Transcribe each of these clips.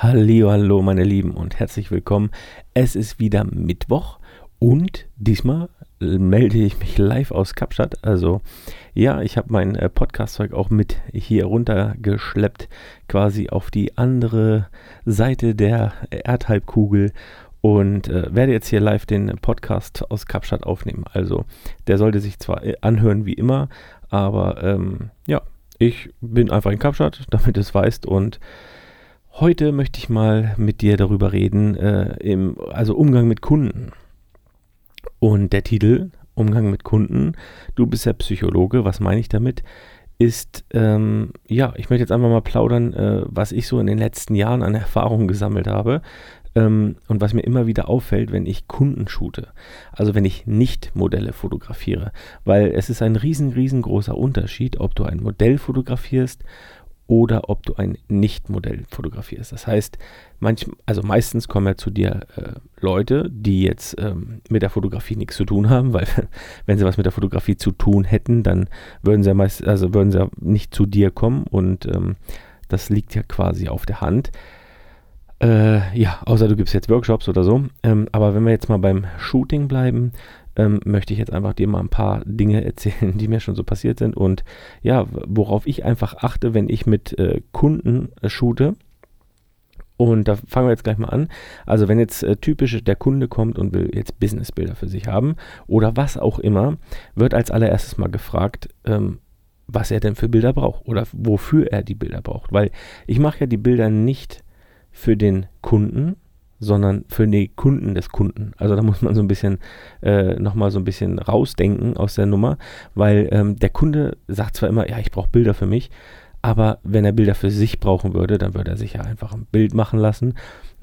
Hallo, hallo meine Lieben und herzlich willkommen. Es ist wieder Mittwoch und diesmal melde ich mich live aus Kapstadt. Also ja, ich habe mein äh, Podcast-Zeug auch mit hier runtergeschleppt, quasi auf die andere Seite der Erdhalbkugel und äh, werde jetzt hier live den Podcast aus Kapstadt aufnehmen. Also der sollte sich zwar äh, anhören wie immer, aber ähm, ja, ich bin einfach in Kapstadt, damit es weißt und Heute möchte ich mal mit dir darüber reden, äh, im, also Umgang mit Kunden. Und der Titel, Umgang mit Kunden, du bist ja Psychologe, was meine ich damit? Ist, ähm, ja, ich möchte jetzt einfach mal plaudern, äh, was ich so in den letzten Jahren an Erfahrungen gesammelt habe ähm, und was mir immer wieder auffällt, wenn ich Kunden shoote. Also wenn ich nicht Modelle fotografiere. Weil es ist ein riesen, riesengroßer Unterschied, ob du ein Modell fotografierst oder ob du ein Nicht-Modell fotografierst. Das heißt, manch, also meistens kommen ja zu dir äh, Leute, die jetzt ähm, mit der Fotografie nichts zu tun haben, weil wenn sie was mit der Fotografie zu tun hätten, dann würden sie ja meist, also würden sie ja nicht zu dir kommen und ähm, das liegt ja quasi auf der Hand. Äh, ja, außer du gibst jetzt Workshops oder so. Ähm, aber wenn wir jetzt mal beim Shooting bleiben, ähm, möchte ich jetzt einfach dir mal ein paar Dinge erzählen, die mir schon so passiert sind und ja, worauf ich einfach achte, wenn ich mit äh, Kunden äh, shoote. Und da fangen wir jetzt gleich mal an. Also wenn jetzt äh, typisch der Kunde kommt und will jetzt Businessbilder für sich haben oder was auch immer, wird als allererstes mal gefragt, ähm, was er denn für Bilder braucht oder wofür er die Bilder braucht. Weil ich mache ja die Bilder nicht für den Kunden, sondern für die Kunden des Kunden. Also da muss man so ein bisschen äh, nochmal so ein bisschen rausdenken aus der Nummer, weil ähm, der Kunde sagt zwar immer, ja, ich brauche Bilder für mich, aber wenn er Bilder für sich brauchen würde, dann würde er sich ja einfach ein Bild machen lassen,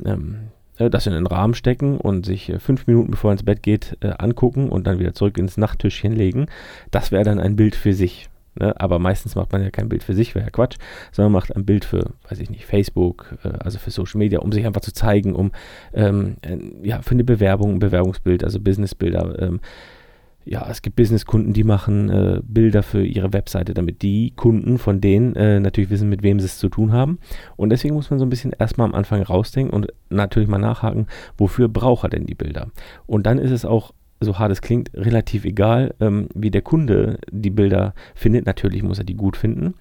ähm, äh, das in den Rahmen stecken und sich äh, fünf Minuten bevor er ins Bett geht äh, angucken und dann wieder zurück ins Nachttischchen legen. Das wäre dann ein Bild für sich. Ne? Aber meistens macht man ja kein Bild für sich, wäre ja Quatsch, sondern macht ein Bild für, weiß ich nicht, Facebook, äh, also für Social Media, um sich einfach zu zeigen, um ähm, äh, ja, für eine Bewerbung, ein Bewerbungsbild, also Businessbilder. Ähm, ja, es gibt Businesskunden, die machen äh, Bilder für ihre Webseite, damit die Kunden von denen äh, natürlich wissen, mit wem sie es zu tun haben. Und deswegen muss man so ein bisschen erstmal am Anfang rausdenken und natürlich mal nachhaken, wofür braucht er denn die Bilder? Und dann ist es auch so hart es klingt, relativ egal, ähm, wie der Kunde die Bilder findet. Natürlich muss er die gut finden.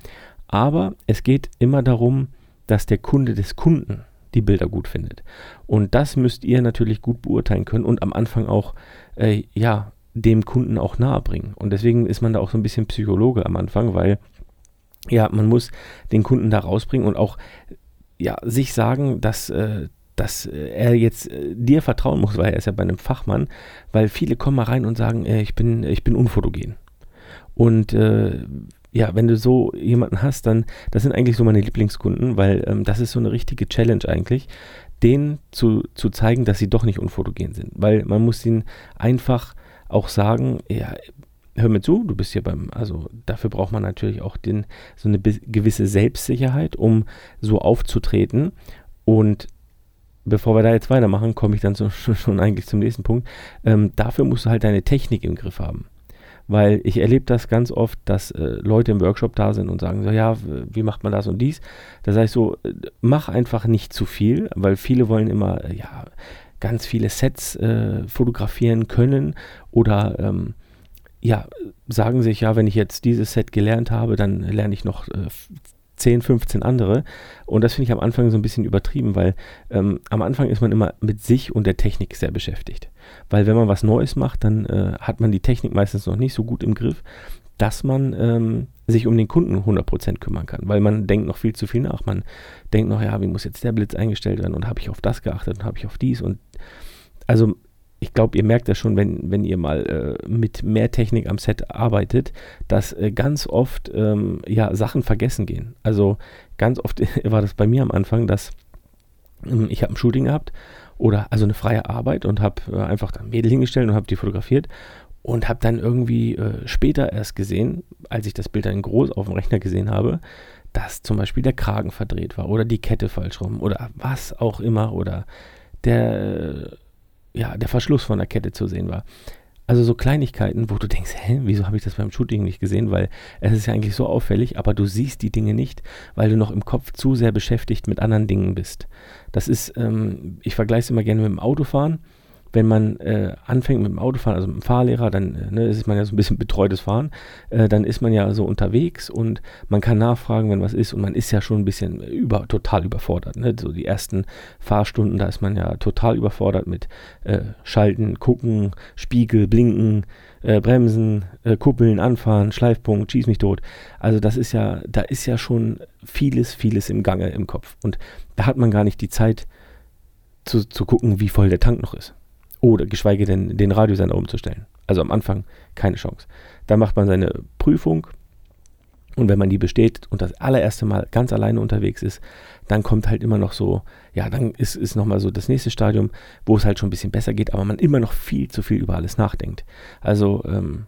Aber es geht immer darum, dass der Kunde des Kunden die Bilder gut findet. Und das müsst ihr natürlich gut beurteilen können und am Anfang auch, äh, ja, dem Kunden auch nahe bringen. Und deswegen ist man da auch so ein bisschen Psychologe am Anfang, weil, ja, man muss den Kunden da rausbringen und auch, ja, sich sagen, dass, äh, dass äh, er jetzt äh, dir vertrauen muss, weil er ist ja bei einem Fachmann, weil viele kommen mal rein und sagen, äh, ich bin, ich bin unfotogen. Und äh, ja, wenn du so jemanden hast, dann, das sind eigentlich so meine Lieblingskunden, weil ähm, das ist so eine richtige Challenge eigentlich, denen zu, zu zeigen, dass sie doch nicht unfotogen sind. Weil man muss ihnen einfach auch sagen, ja, hör mir zu, du bist hier beim, also dafür braucht man natürlich auch den, so eine gewisse Selbstsicherheit, um so aufzutreten. Und bevor wir da jetzt weitermachen, komme ich dann so, schon eigentlich zum nächsten Punkt. Ähm, dafür musst du halt deine Technik im Griff haben. Weil ich erlebe das ganz oft, dass äh, Leute im Workshop da sind und sagen so, ja, wie macht man das und dies? Da sage ich so, äh, mach einfach nicht zu viel, weil viele wollen immer, äh, ja, ganz viele Sets äh, fotografieren können oder ähm, ja, sagen sich, ja, wenn ich jetzt dieses Set gelernt habe, dann lerne ich noch äh, 10, 15 andere. Und das finde ich am Anfang so ein bisschen übertrieben, weil ähm, am Anfang ist man immer mit sich und der Technik sehr beschäftigt. Weil wenn man was Neues macht, dann äh, hat man die Technik meistens noch nicht so gut im Griff, dass man ähm, sich um den Kunden 100% kümmern kann. Weil man denkt noch viel zu viel nach. Man denkt noch, ja, wie muss jetzt der Blitz eingestellt werden und habe ich auf das geachtet und habe ich auf dies und also ich glaube, ihr merkt das schon, wenn, wenn ihr mal äh, mit mehr Technik am Set arbeitet, dass äh, ganz oft ähm, ja, Sachen vergessen gehen. Also ganz oft war das bei mir am Anfang, dass ähm, ich habe ein Shooting gehabt oder also eine freie Arbeit und habe äh, einfach dann Mädel hingestellt und habe die fotografiert und habe dann irgendwie äh, später erst gesehen, als ich das Bild dann groß auf dem Rechner gesehen habe, dass zum Beispiel der Kragen verdreht war oder die Kette falsch rum oder was auch immer oder der ja, der Verschluss von der Kette zu sehen war. Also so Kleinigkeiten, wo du denkst, hä, wieso habe ich das beim Shooting nicht gesehen? Weil es ist ja eigentlich so auffällig, aber du siehst die Dinge nicht, weil du noch im Kopf zu sehr beschäftigt mit anderen Dingen bist. Das ist, ähm, ich vergleiche es immer gerne mit dem Autofahren wenn man äh, anfängt mit dem Autofahren, also mit dem Fahrlehrer, dann äh, ne, ist man ja so ein bisschen betreutes Fahren, äh, dann ist man ja so unterwegs und man kann nachfragen, wenn was ist und man ist ja schon ein bisschen über, total überfordert. Ne? So die ersten Fahrstunden, da ist man ja total überfordert mit äh, Schalten, Gucken, Spiegel, Blinken, äh, Bremsen, Kuppeln, Anfahren, Schleifpunkt, schieß mich tot. Also das ist ja, da ist ja schon vieles, vieles im Gange im Kopf und da hat man gar nicht die Zeit, zu, zu gucken, wie voll der Tank noch ist. Oder geschweige denn den Radiosender umzustellen. Also am Anfang keine Chance. Dann macht man seine Prüfung und wenn man die besteht und das allererste Mal ganz alleine unterwegs ist, dann kommt halt immer noch so, ja, dann ist, ist nochmal so das nächste Stadium, wo es halt schon ein bisschen besser geht, aber man immer noch viel zu viel über alles nachdenkt. Also, ähm,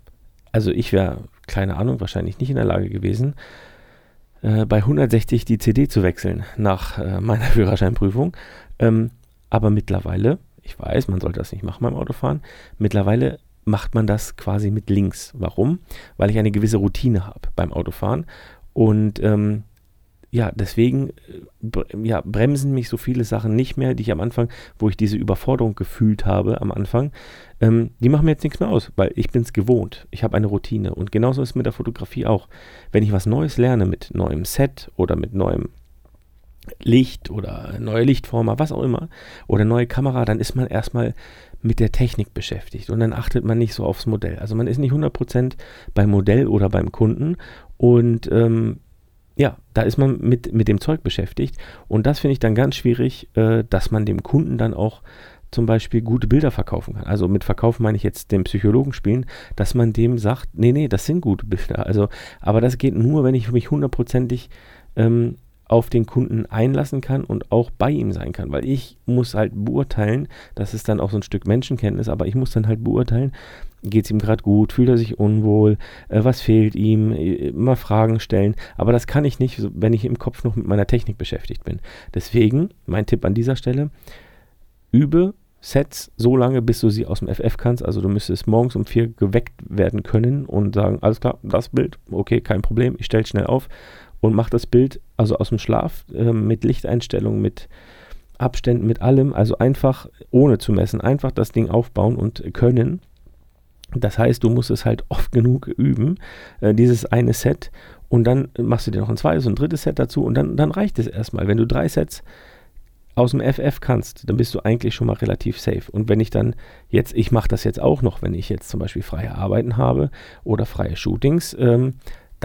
also ich wäre, keine Ahnung, wahrscheinlich nicht in der Lage gewesen, äh, bei 160 die CD zu wechseln nach äh, meiner Führerscheinprüfung. Ähm, aber mittlerweile ich weiß, man sollte das nicht machen beim Autofahren. Mittlerweile macht man das quasi mit links. Warum? Weil ich eine gewisse Routine habe beim Autofahren. Und ähm, ja, deswegen äh, ja, bremsen mich so viele Sachen nicht mehr, die ich am Anfang, wo ich diese Überforderung gefühlt habe am Anfang, ähm, die machen mir jetzt nichts mehr aus, weil ich bin es gewohnt. Ich habe eine Routine. Und genauso ist es mit der Fotografie auch. Wenn ich was Neues lerne mit neuem Set oder mit neuem Licht oder neue Lichtformer, was auch immer, oder neue Kamera, dann ist man erstmal mit der Technik beschäftigt und dann achtet man nicht so aufs Modell. Also man ist nicht 100% beim Modell oder beim Kunden und ähm, ja, da ist man mit, mit dem Zeug beschäftigt und das finde ich dann ganz schwierig, äh, dass man dem Kunden dann auch zum Beispiel gute Bilder verkaufen kann. Also mit Verkaufen meine ich jetzt den Psychologen spielen, dass man dem sagt, nee, nee, das sind gute Bilder. Also, aber das geht nur, wenn ich mich hundertprozentig ähm, auf den Kunden einlassen kann und auch bei ihm sein kann, weil ich muss halt beurteilen, das ist dann auch so ein Stück Menschenkenntnis, aber ich muss dann halt beurteilen, geht es ihm gerade gut, fühlt er sich unwohl, äh, was fehlt ihm, äh, mal Fragen stellen, aber das kann ich nicht, wenn ich im Kopf noch mit meiner Technik beschäftigt bin. Deswegen, mein Tipp an dieser Stelle, übe Sets so lange, bis du sie aus dem FF kannst. Also du müsstest morgens um vier geweckt werden können und sagen, alles klar, das Bild, okay, kein Problem, ich stelle schnell auf und mache das Bild also aus dem Schlaf äh, mit Lichteinstellungen, mit Abständen, mit allem, also einfach ohne zu messen, einfach das Ding aufbauen und können. Das heißt, du musst es halt oft genug üben, äh, dieses eine Set, und dann machst du dir noch ein zweites und ein drittes Set dazu und dann, dann reicht es erstmal. Wenn du drei Sets aus dem FF kannst, dann bist du eigentlich schon mal relativ safe. Und wenn ich dann jetzt, ich mache das jetzt auch noch, wenn ich jetzt zum Beispiel freie Arbeiten habe oder freie Shootings, ähm,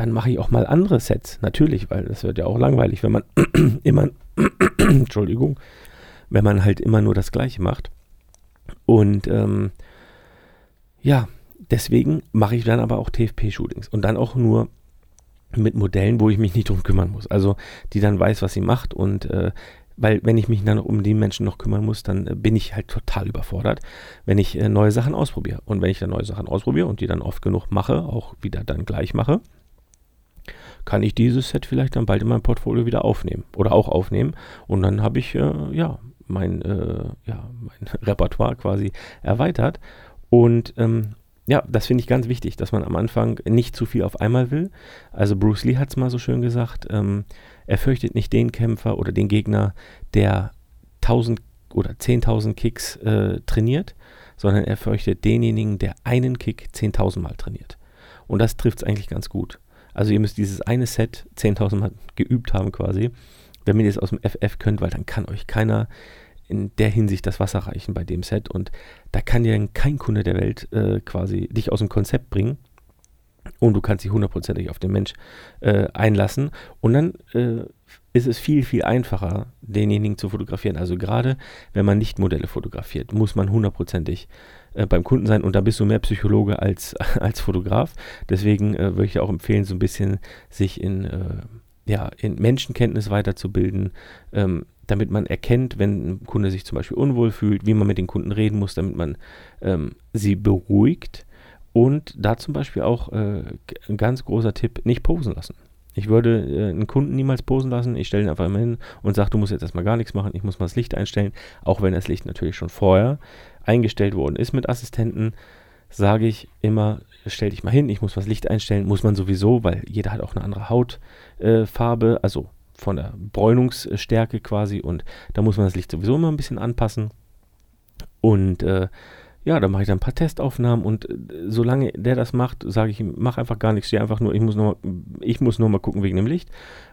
dann mache ich auch mal andere Sets. Natürlich, weil das wird ja auch langweilig, wenn man immer, Entschuldigung, wenn man halt immer nur das Gleiche macht. Und ähm, ja, deswegen mache ich dann aber auch TFP-Shootings und dann auch nur mit Modellen, wo ich mich nicht drum kümmern muss. Also die dann weiß, was sie macht und äh, weil wenn ich mich dann um die Menschen noch kümmern muss, dann äh, bin ich halt total überfordert, wenn ich äh, neue Sachen ausprobiere. Und wenn ich dann neue Sachen ausprobiere und die dann oft genug mache, auch wieder dann gleich mache, kann ich dieses Set vielleicht dann bald in mein Portfolio wieder aufnehmen oder auch aufnehmen. Und dann habe ich äh, ja, mein, äh, ja mein Repertoire quasi erweitert. Und ähm, ja, das finde ich ganz wichtig, dass man am Anfang nicht zu viel auf einmal will. Also Bruce Lee hat es mal so schön gesagt, ähm, er fürchtet nicht den Kämpfer oder den Gegner, der 1000 oder 10.000 Kicks äh, trainiert, sondern er fürchtet denjenigen, der einen Kick 10.000 Mal trainiert. Und das trifft es eigentlich ganz gut. Also ihr müsst dieses eine Set 10.000 Mal geübt haben quasi, damit ihr es aus dem FF könnt, weil dann kann euch keiner in der Hinsicht das Wasser reichen bei dem Set. Und da kann dir kein Kunde der Welt äh, quasi dich aus dem Konzept bringen. Und du kannst dich hundertprozentig auf den Mensch äh, einlassen. Und dann äh, ist es viel, viel einfacher, denjenigen zu fotografieren. Also gerade wenn man nicht Modelle fotografiert, muss man hundertprozentig äh, beim Kunden sein und da bist du mehr Psychologe als, als Fotograf. Deswegen äh, würde ich auch empfehlen, so ein bisschen sich in, äh, ja, in Menschenkenntnis weiterzubilden, ähm, damit man erkennt, wenn ein Kunde sich zum Beispiel unwohl fühlt, wie man mit den Kunden reden muss, damit man ähm, sie beruhigt. Und da zum Beispiel auch äh, ein ganz großer Tipp, nicht posen lassen. Ich würde äh, einen Kunden niemals posen lassen. Ich stelle ihn einfach immer hin und sage, du musst jetzt erstmal gar nichts machen. Ich muss mal das Licht einstellen. Auch wenn das Licht natürlich schon vorher eingestellt worden ist mit Assistenten. sage ich immer, stell dich mal hin, ich muss was Licht einstellen, muss man sowieso, weil jeder hat auch eine andere Hautfarbe, äh, also von der Bräunungsstärke quasi und da muss man das Licht sowieso immer ein bisschen anpassen. Und äh, ja, dann mache ich dann ein paar Testaufnahmen und äh, solange der das macht, sage ich ihm, mach einfach gar nichts, steh einfach nur, ich muss nur, ich muss nur mal gucken wegen dem Licht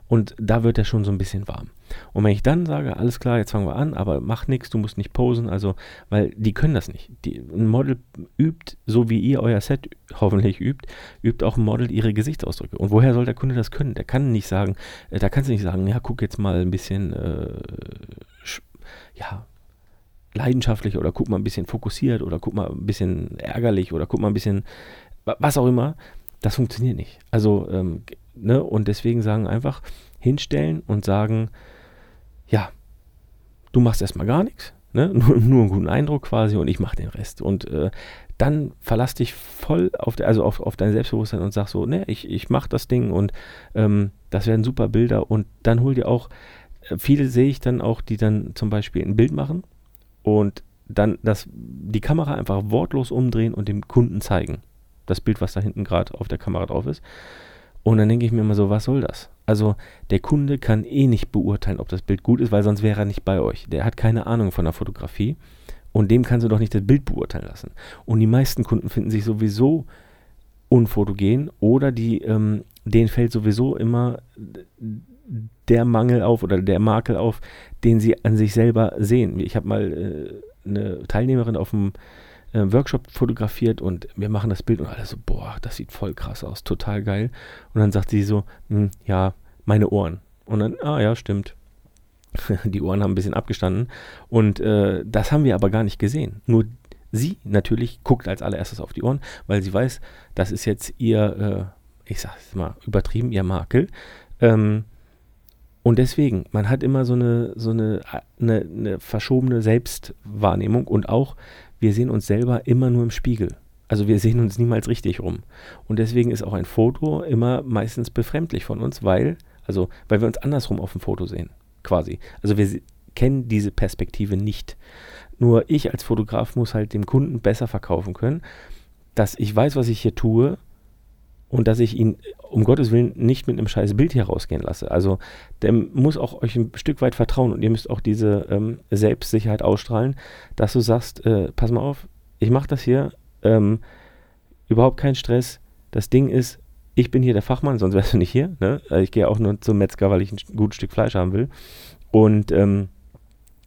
und da wird er schon so ein bisschen warm. Und wenn ich dann sage, alles klar, jetzt fangen wir an, aber mach nichts, du musst nicht posen, also, weil die können das nicht. Die, ein Model übt, so wie ihr euer Set hoffentlich übt, übt auch ein Model ihre Gesichtsausdrücke. Und woher soll der Kunde das können? Der kann nicht sagen, äh, da kannst du nicht sagen, ja, guck jetzt mal ein bisschen, äh, ja, leidenschaftlich oder guck mal ein bisschen fokussiert oder guck mal ein bisschen ärgerlich oder guck mal ein bisschen was auch immer. Das funktioniert nicht. Also, ähm, ne, und deswegen sagen einfach hinstellen und sagen, ja, du machst erstmal gar nichts, ne? nur, nur einen guten Eindruck quasi und ich mache den Rest. Und äh, dann verlass dich voll auf, de, also auf, auf dein Selbstbewusstsein und sag so, ne, ich, ich mache das Ding und ähm, das werden super Bilder und dann hol dir auch, äh, viele sehe ich dann auch, die dann zum Beispiel ein Bild machen und dann das, die Kamera einfach wortlos umdrehen und dem Kunden zeigen. Das Bild, was da hinten gerade auf der Kamera drauf ist. Und dann denke ich mir immer so, was soll das? Also der Kunde kann eh nicht beurteilen, ob das Bild gut ist, weil sonst wäre er nicht bei euch. Der hat keine Ahnung von der Fotografie und dem kannst du doch nicht das Bild beurteilen lassen. Und die meisten Kunden finden sich sowieso unfotogen oder die, ähm, denen fällt sowieso immer der Mangel auf oder der Makel auf, den sie an sich selber sehen. Ich habe mal äh, eine Teilnehmerin auf dem äh, Workshop fotografiert und wir machen das Bild und alle so, boah, das sieht voll krass aus, total geil. Und dann sagt sie so, hm, ja, meine Ohren. Und dann, ah ja, stimmt. Die Ohren haben ein bisschen abgestanden. Und äh, das haben wir aber gar nicht gesehen. Nur sie natürlich guckt als allererstes auf die Ohren, weil sie weiß, das ist jetzt ihr, äh, ich sag's mal übertrieben, ihr Makel. Ähm, und deswegen, man hat immer so eine, so eine, eine, eine verschobene Selbstwahrnehmung und auch, wir sehen uns selber immer nur im Spiegel. Also wir sehen uns niemals richtig rum. Und deswegen ist auch ein Foto immer meistens befremdlich von uns, weil, also, weil wir uns andersrum auf dem Foto sehen, quasi. Also wir kennen diese Perspektive nicht. Nur ich als Fotograf muss halt dem Kunden besser verkaufen können, dass ich weiß, was ich hier tue und dass ich ihn um Gottes Willen nicht mit einem scheiß Bild hier rausgehen lasse. Also der muss auch euch ein Stück weit vertrauen und ihr müsst auch diese ähm, Selbstsicherheit ausstrahlen, dass du sagst, äh, pass mal auf, ich mache das hier, ähm, überhaupt kein Stress. Das Ding ist, ich bin hier der Fachmann, sonst wärst du nicht hier. Ne? Also ich gehe auch nur zum Metzger, weil ich ein gutes Stück Fleisch haben will. Und ähm,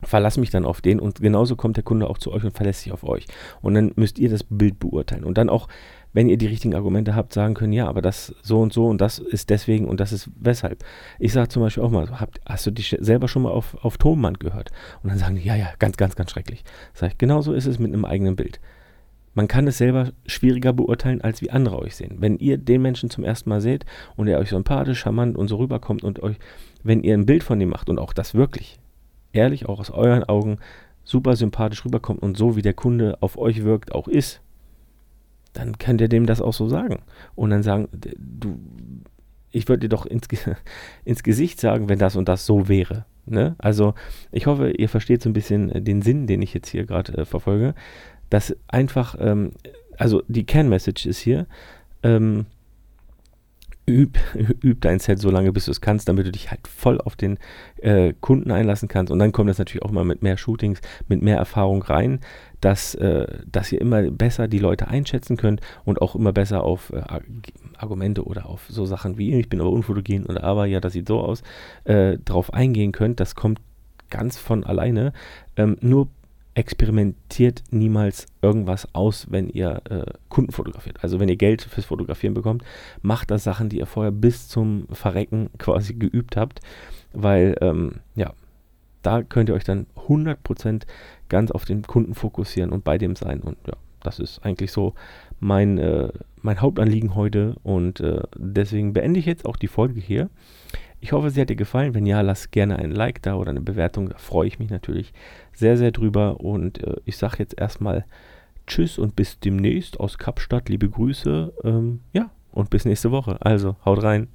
verlasse mich dann auf den und genauso kommt der Kunde auch zu euch und verlässt sich auf euch. Und dann müsst ihr das Bild beurteilen und dann auch wenn ihr die richtigen Argumente habt, sagen können, ja, aber das so und so und das ist deswegen und das ist weshalb. Ich sage zum Beispiel auch mal, hast du dich selber schon mal auf, auf Tonband gehört? Und dann sagen die, ja, ja, ganz, ganz, ganz schrecklich. Sag ich, genauso ist es mit einem eigenen Bild. Man kann es selber schwieriger beurteilen, als wie andere euch sehen. Wenn ihr den Menschen zum ersten Mal seht und er euch sympathisch, charmant und so rüberkommt und euch, wenn ihr ein Bild von ihm macht und auch das wirklich, ehrlich, auch aus euren Augen, super sympathisch rüberkommt und so wie der Kunde auf euch wirkt, auch ist, dann könnt ihr dem das auch so sagen. Und dann sagen, du, ich würde dir doch ins, ins Gesicht sagen, wenn das und das so wäre. Ne? Also ich hoffe, ihr versteht so ein bisschen äh, den Sinn, den ich jetzt hier gerade äh, verfolge. Dass einfach, ähm, also die Kernmessage ist hier, ähm, üb, üb dein Set so lange, bis du es kannst, damit du dich halt voll auf den äh, Kunden einlassen kannst. Und dann kommt das natürlich auch mal mit mehr Shootings, mit mehr Erfahrung rein, dass, äh, dass ihr immer besser die Leute einschätzen könnt und auch immer besser auf äh, Argumente oder auf so Sachen wie ich bin aber unfotogen oder aber ja, das sieht so aus, äh, drauf eingehen könnt. Das kommt ganz von alleine. Ähm, nur experimentiert niemals irgendwas aus, wenn ihr äh, Kunden fotografiert. Also wenn ihr Geld fürs Fotografieren bekommt, macht das Sachen, die ihr vorher bis zum Verrecken quasi geübt habt, weil ähm, ja, da könnt ihr euch dann 100% ganz auf den Kunden fokussieren und bei dem sein. Und ja, das ist eigentlich so mein, äh, mein Hauptanliegen heute und äh, deswegen beende ich jetzt auch die Folge hier. Ich hoffe, sie hat dir gefallen. Wenn ja, lass gerne ein Like da oder eine Bewertung. Da freue ich mich natürlich sehr, sehr drüber. Und äh, ich sage jetzt erstmal Tschüss und bis demnächst aus Kapstadt. Liebe Grüße. Ähm, ja, und bis nächste Woche. Also, haut rein.